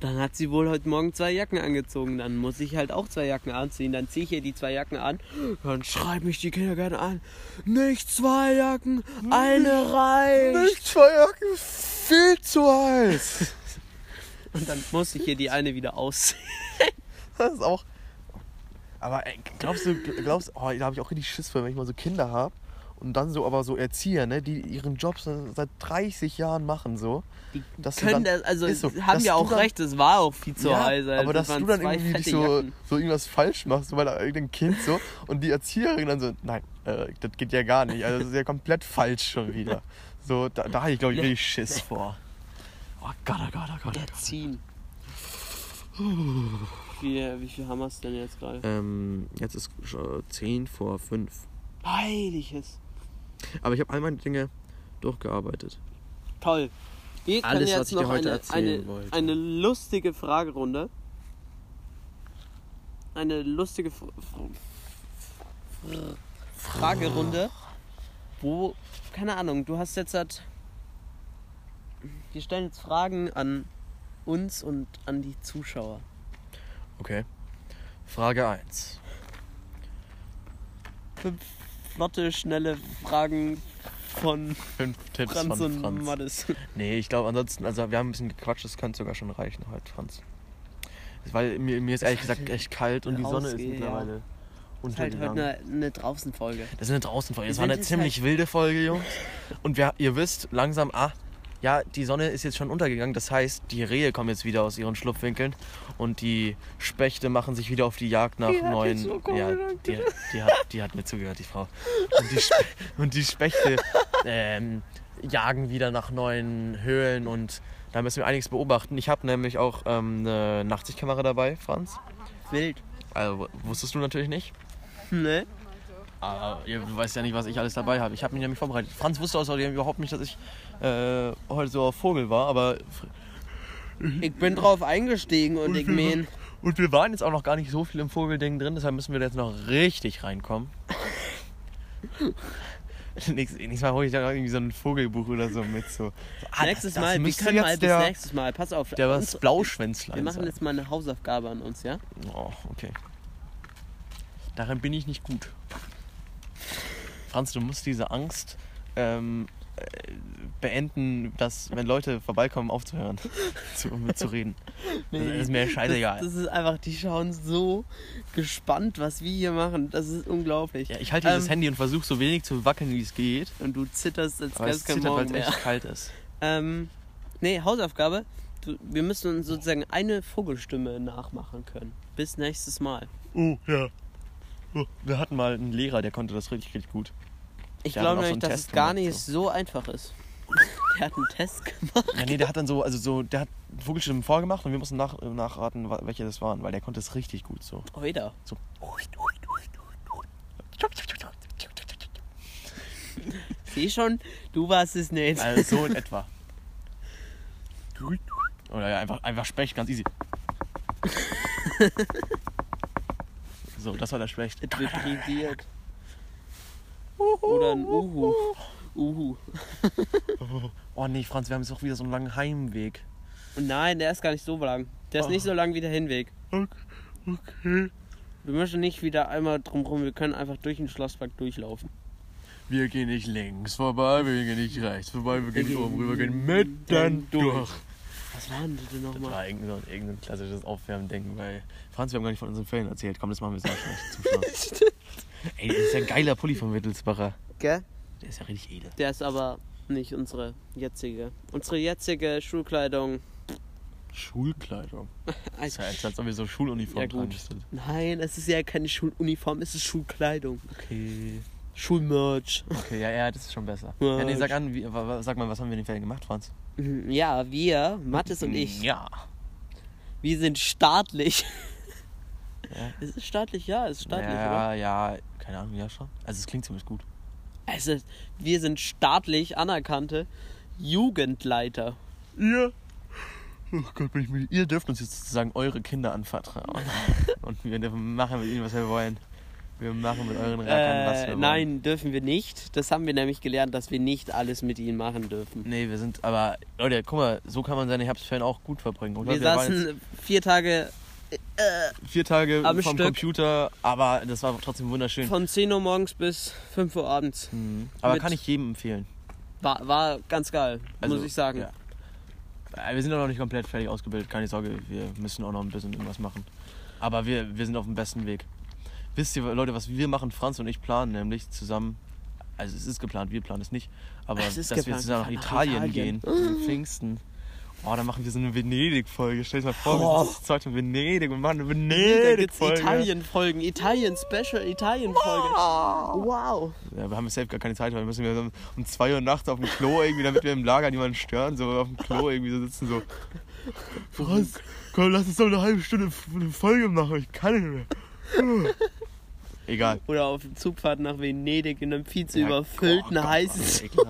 dann hat sie wohl heute Morgen zwei Jacken angezogen. Dann muss ich halt auch zwei Jacken anziehen. Dann ziehe ich ihr die zwei Jacken an. Dann schreibt mich die Kindergarten an. Nicht zwei Jacken, eine reicht. Nicht zwei Jacken, viel zu heiß. Und dann musste ich ihr die eine wieder ausziehen. Das ist auch. Aber ey, glaubst du, glaubst oh, da habe ich auch richtig Schiss vor, wenn ich mal so Kinder habe und dann so aber so Erzieher, ne, die ihren Job so seit 30 Jahren machen so. Die können dann- das, also so, haben ja auch dann- recht, es war auch viel zu ja, heiß. Alter. aber Das dass du dann irgendwie so, so irgendwas falsch machst, so, weil irgendein Kind so und die Erzieherin dann so, nein, äh, das geht ja gar nicht. Also das ist ja komplett falsch schon wieder. So, da, da hatte ich glaube ich richtig Schiss vor. Oh Gott, oh Gott, oh Gott. Erziehen. Wie, wie viel haben wir es denn jetzt gerade? Ähm, jetzt ist schon 10 vor 5. Heiliges. Aber ich habe all meine Dinge durchgearbeitet. Toll. Wir können Alles, was jetzt ich dir noch heute eine, erzählen eine, wollte. eine lustige Fragerunde. Eine lustige F F F Fragerunde, wo, keine Ahnung, du hast jetzt halt. Wir stellen jetzt Fragen an uns und an die Zuschauer. Okay. Frage 1. Fünf flotte, schnelle Fragen von Fünf Tipps Franz von und Franz. Mattes. Nee, ich glaube ansonsten, also wir haben ein bisschen gequatscht, das könnte sogar schon reichen heute, Franz. Weil mir, mir ist ehrlich gesagt echt kalt und die Sonne ist mittlerweile Das ist halt heute eine, eine Draußenfolge. Das ist eine Draußenfolge. Das war eine ziemlich wilde Folge, Jungs. Und wir, ihr wisst langsam, ah, ja, die Sonne ist jetzt schon untergegangen. Das heißt, die Rehe kommen jetzt wieder aus ihren Schlupfwinkeln und die Spechte machen sich wieder auf die Jagd nach Die hat neuen. jetzt so ja, die, die, hat, die hat mir zugehört, die Frau. Und die, Spe und die Spechte ähm, jagen wieder nach neuen Höhlen und da müssen wir einiges beobachten. Ich habe nämlich auch ähm, eine Nachtsichtkamera dabei, Franz. Wild. Also wusstest du natürlich nicht. Ne? Aber ihr weißt ja nicht, was ich alles dabei habe. Ich habe mich nämlich vorbereitet. Franz wusste außerdem überhaupt nicht, dass ich äh, heute so auf Vogel war, aber. Ich bin drauf eingestiegen und ich mein, Und wir waren jetzt auch noch gar nicht so viel im Vogelding drin, deshalb müssen wir da jetzt noch richtig reinkommen. nächstes, nächstes Mal hole ich da irgendwie so ein Vogelbuch oder so mit. So. Ah, nächstes das Mal, wir können mal bis nächstes Mal. Pass auf. der was uns- Blauschwänzlein wir machen jetzt mal eine Hausaufgabe an uns, ja? Oh, okay. Darin bin ich nicht gut. Franz, du musst diese Angst ähm, äh, beenden, dass, wenn Leute vorbeikommen, aufzuhören, zu, mit zu reden. Das ist mir scheißegal. Das, das ist einfach, die schauen so gespannt, was wir hier machen. Das ist unglaublich. Ja, ich halte dieses Ähm, Handy und versuche so wenig zu wackeln, wie es geht. Und du zitterst, als wäre es kein zittert, weil Morgen es mehr. echt kalt ist. Ähm, nee, Hausaufgabe. Du, wir müssen uns sozusagen eine Vogelstimme nachmachen können. Bis nächstes Mal. Oh, ja. Oh, wir hatten mal einen Lehrer, der konnte das richtig, richtig gut. Ich glaube so nämlich, einen dass es Test gar gemacht, nicht so einfach ist. Der hat einen Test gemacht. Ja, nee, der hat dann so, also so, der hat Vogelstimmen vorgemacht und wir mussten nach, nachraten, welche das waren, weil der konnte es richtig gut so. Oida. So. Sieh schon, du warst es nicht. Also so in etwa. Oder ja, einfach, einfach Specht, ganz easy. So, das war der Specht. Es vibriert. Oder ein Uhu. Uhu. Oh nee, Franz, wir haben jetzt auch wieder so einen langen Heimweg. Und nein, der ist gar nicht so lang. Der ist Oh. nicht so lang wie der Hinweg. Okay. okay. Wir müssen nicht wieder einmal drumherum, wir können einfach durch den Schlosspark durchlaufen. Wir gehen nicht links vorbei, wir gehen nicht rechts vorbei, wir gehen oben rüber, wir gehen mitten durch. durch. Was war denn das denn Das nochmal? war irgendein, irgendein klassisches Aufwärmding, weil Franz, wir haben gar nicht von unseren Ferien erzählt. Komm, das machen wir jetzt nicht zum Schluss. Ey, das ist ja ein geiler Pulli vom Wittelsbacher. Gell? Der ist ja richtig edel. Der ist aber nicht unsere jetzige. Unsere jetzige Schulkleidung. Schulkleidung. Das ist ja, als, als ob wir so Schuluniform Ja, tragen müssten. Nein, es ist ja keine Schuluniform, es ist Schulkleidung. Okay. Schulmerch. Okay, ja, ja, das ist schon besser. Ja, Ja, nee, sag an, wie, sag mal, was haben wir in den Ferien gemacht, Franz? Mhm, Ja, wir, Mathis und ich, Ja. wir sind staatlich. Ja. Ist es staatlich? Ja, es ist staatlich, oder? ja, ja, keine Ahnung, ja schon. Also es klingt ziemlich gut. Also, wir sind staatlich anerkannte Jugendleiter. Ihr? Oh Gott, bin ich müde. Ihr dürft uns jetzt sozusagen eure Kinder anvertrauen. Und wir dürfen machen mit ihnen, was wir wollen. Wir machen mit euren Rackern, was wir Äh, wollen. nein, dürfen wir nicht. Das haben wir nämlich gelernt, dass wir nicht alles mit ihnen machen dürfen. Nee, wir sind, aber Leute, guck mal, so kann man seine Herbstferien auch gut verbringen. oder? Wir jetzt saßen vier Tage vier Tage am vom Stück. Computer, aber das war trotzdem wunderschön. von 10 Uhr morgens bis 5 Uhr abends. Mhm. Aber mit- kann ich jedem empfehlen. War, war ganz geil, Also, muss ich sagen. ja. Äh, Wir sind auch noch nicht komplett fertig ausgebildet, keine Sorge, wir müssen auch noch ein bisschen irgendwas machen. Aber wir, wir sind auf dem besten Weg. Wisst ihr, Leute, was wir machen, Franz und ich planen nämlich zusammen, also es ist geplant, wir planen es nicht, aber dass wir geplant, zusammen nach wir fahren nach Italien, Italien. gehen, zu Pfingsten. Oh, dann machen wir so eine Venedig-Folge. Stell dir mal vor, wir Oh. sind zu zweit in Venedig und machen eine Venedig-Folge. Italien-Folgen, Italien-Special, Italien-Folge. Wow. Ja, wir haben safe gar keine Zeit, weil wir müssen wir um- um 2 Uhr nachts auf dem Klo irgendwie, damit wir im Lager niemanden stören, so auf dem Klo irgendwie so sitzen, so. Franz, komm, lass uns doch eine halbe Stunde eine Folge machen, ich kann nicht mehr. Egal. Oder auf dem Zugfahrt nach Venedig in einem viel zu Ja, überfüllten, oh heißen Zug.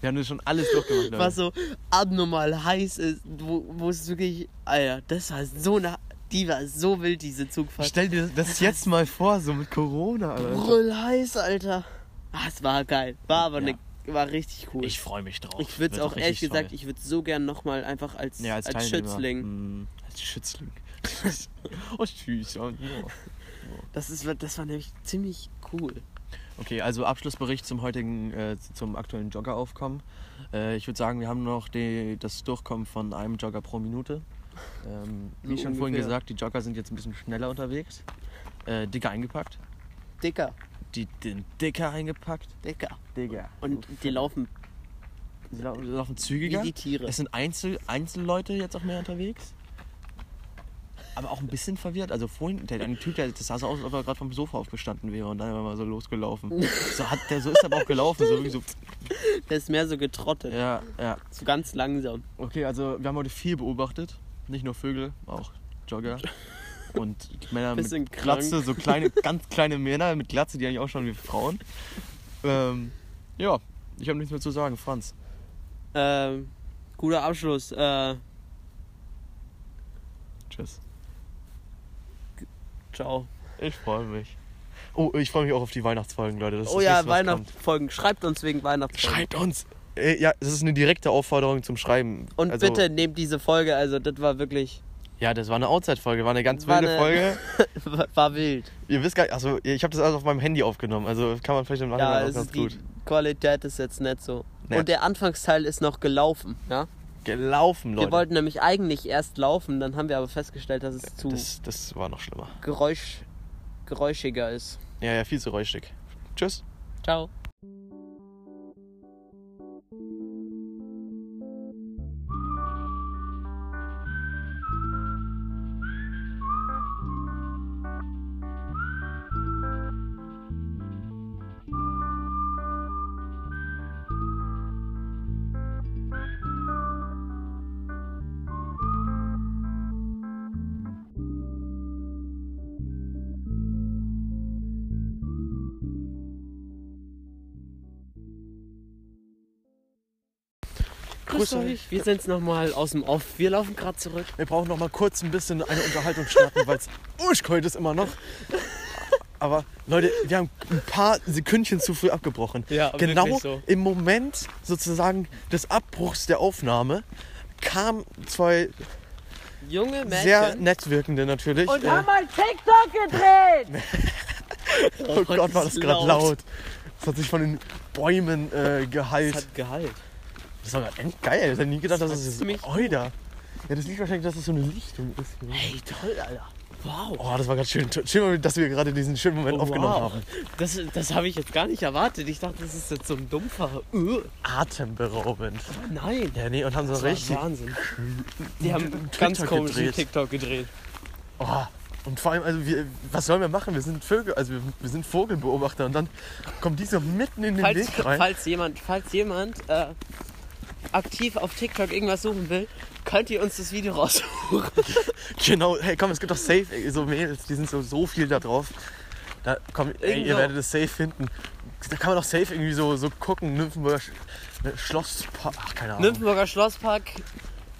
Wir haben das schon alles durchgemacht. Leute. was so abnormal heiß ist, wo, wo es wirklich, Alter, das war so eine, die war so wild, diese Zugfahrt. Stell dir das jetzt mal vor, so mit Corona, Alter. Brüll heiß, Alter. Ah, es war geil. War aber Ja. ne, war richtig cool. Ich freue mich drauf. Ich würde es auch ehrlich gesagt, toll. ich würde so gern nochmal einfach als, ja, als, als. Schützling. Mm, als Schützling. oh, süß. Ja. Das, ist, das war nämlich ziemlich cool. Okay, also Abschlussbericht zum heutigen, äh, zum aktuellen Joggeraufkommen. Äh, ich würde sagen, wir haben noch die, das Durchkommen von einem Jogger pro Minute. Ähm, wie schon vorhin ungefähr. gesagt, die Jogger sind jetzt ein bisschen schneller unterwegs. Äh, dicker eingepackt. Dicker, Die, den dicker eingepackt. dicker. Digger. Und die laufen sie laufen wie zügiger. die Tiere. Es sind Einzel Einzelleute jetzt auch mehr unterwegs. Aber auch ein bisschen verwirrt. Also vorhin, der eine Typ, der, das sah so aus, als ob er gerade vom Sofa aufgestanden wäre und dann war mal so losgelaufen. so, hat, der, so ist er aber auch gelaufen. So, so, Der ist mehr so getrottet. ja, ja. So ganz langsam. Okay, also wir haben heute viel beobachtet. Nicht nur Vögel, auch Jogger. Und Männer mit Glatze, krank. so kleine, ganz kleine Männer mit Glatze, die eigentlich auch schon wie Frauen. Ähm, ja, ich habe nichts mehr zu sagen, Franz. Ähm, guter Abschluss. Äh, Tschüss. Ciao. Ich freue mich. Oh, ich freue mich auch auf die Weihnachtsfolgen, Leute. Das Oh ja. Weihnachtsfolgen. Schreibt uns wegen Weihnachtsfolgen. Schreibt uns! Äh, ja, das ist eine direkte Aufforderung zum Schreiben. Und also, bitte nehmt diese Folge, also das war wirklich, Ja, das war eine Outside-Folge, war eine ganz War wilde eine- Folge. war wild. Ihr wisst gar nicht, also ich habe das alles auf meinem Handy aufgenommen, also kann man vielleicht im Nachhinein Ja, auch ganz ist die gut. Qualität ist jetzt nicht so. Nett. Und der Anfangsteil ist noch gelaufen, ja? Gelaufen, Leute. Wir wollten nämlich eigentlich erst laufen, dann haben wir aber festgestellt, dass es zu das, das war noch schlimmer. Geräusch, geräuschiger ist. Ja, ja, viel zu räuschig. Tschüss. Ciao. Grüß euch. Wir sind's nochmal aus dem Off. Wir laufen gerade zurück. Wir brauchen noch mal kurz ein bisschen eine Unterhaltung starten, weil es urschkalt ist immer noch. Aber Leute, wir haben ein paar Sekündchen zu früh abgebrochen. Ja, genau so. im Moment sozusagen des Abbruchs der Aufnahme kamen zwei Junge Mädchen. sehr nett wirkende natürlich. Und äh, haben mal TikTok gedreht. oh Gott, war das gerade laut. Das hat sich von den Bäumen äh, geheilt. Das hat Gehalt. Das war gerade echt geil. Ich hätte nie gedacht, dass das ist. ziemlich Oida. Ja, das liegt wahrscheinlich, dass das so eine Lichtung ist. Hey, toll, Alter. Wow. Oh, das war gerade schön. Schön, dass wir gerade diesen schönen Moment Oh, aufgenommen wow. haben. Das, das habe ich jetzt gar nicht erwartet. Ich dachte, das ist jetzt so ein dumpfer. Uh, Atemberaubend. nein. Ja, nee, und haben so Das richtig. Wahnsinn. Die haben TikTok ganz komischen gedreht. TikTok gedreht. Oh, und vor allem, also wir, was sollen wir machen? Wir sind Vögel, also wir, wir sind Vogelbeobachter und dann kommt dieser mitten in den Falls, Weg rein. falls jemand, falls jemand äh, aktiv auf TikTok irgendwas suchen will, könnt ihr uns das Video raussuchen. Genau, hey komm, es gibt doch safe ey, so Mädels, die sind so, so viel da drauf. Da komm, ey, ihr werdet es safe finden. Da kann man doch safe irgendwie so, so gucken, Nymphenburger Sch- ne, Schloss, ach keine Ahnung. Nymphenburger Schlosspark,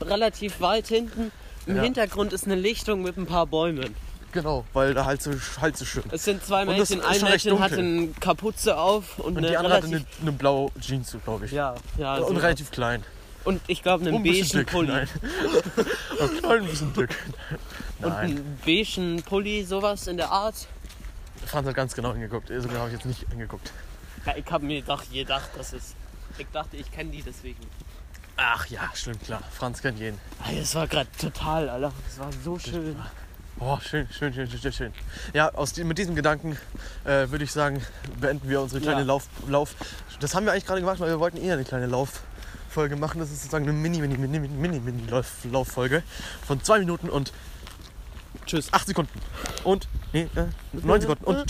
relativ weit hinten. Im Ja. Hintergrund ist eine Lichtung mit ein paar Bäumen. Genau, weil da halt so, halt so schön. Es sind zwei Mädchen. Ein Mädchen hatte dunkel. eine Kapuze auf und, Und eine die andere hatte eine, eine blaue Jeans, glaube ich. ja, ja, und so relativ klein. und ich glaube einen bisschen beigen Pulli. Nein. ein klein bisschen dick. Und einen beigen Pulli, sowas in der Art. Franz hat ganz genau hingeguckt. So genau habe ich jetzt nicht hingeguckt. Ja, ich habe mir gedacht, gedacht, das ist. Ich dachte, ich kenne die deswegen. Ach ja, stimmt, klar. Franz kennt jeden. Das war gerade total, Alter. Das war so schön. Oh, schön, schön, schön, schön, schön. Ja, aus mit diesem Gedanken äh, würde ich sagen, beenden wir unsere kleine Ja. Lauf, Lauf. Das haben wir eigentlich gerade gemacht, weil wir wollten eher eine kleine Lauf, Folge machen. Das ist sozusagen eine Mini, Mini, Mini, Mini, Mini, Mini Lauf, Lauffolge von zwei Minuten und tschüss, acht Sekunden. Und, nee, äh, neun Sekunden und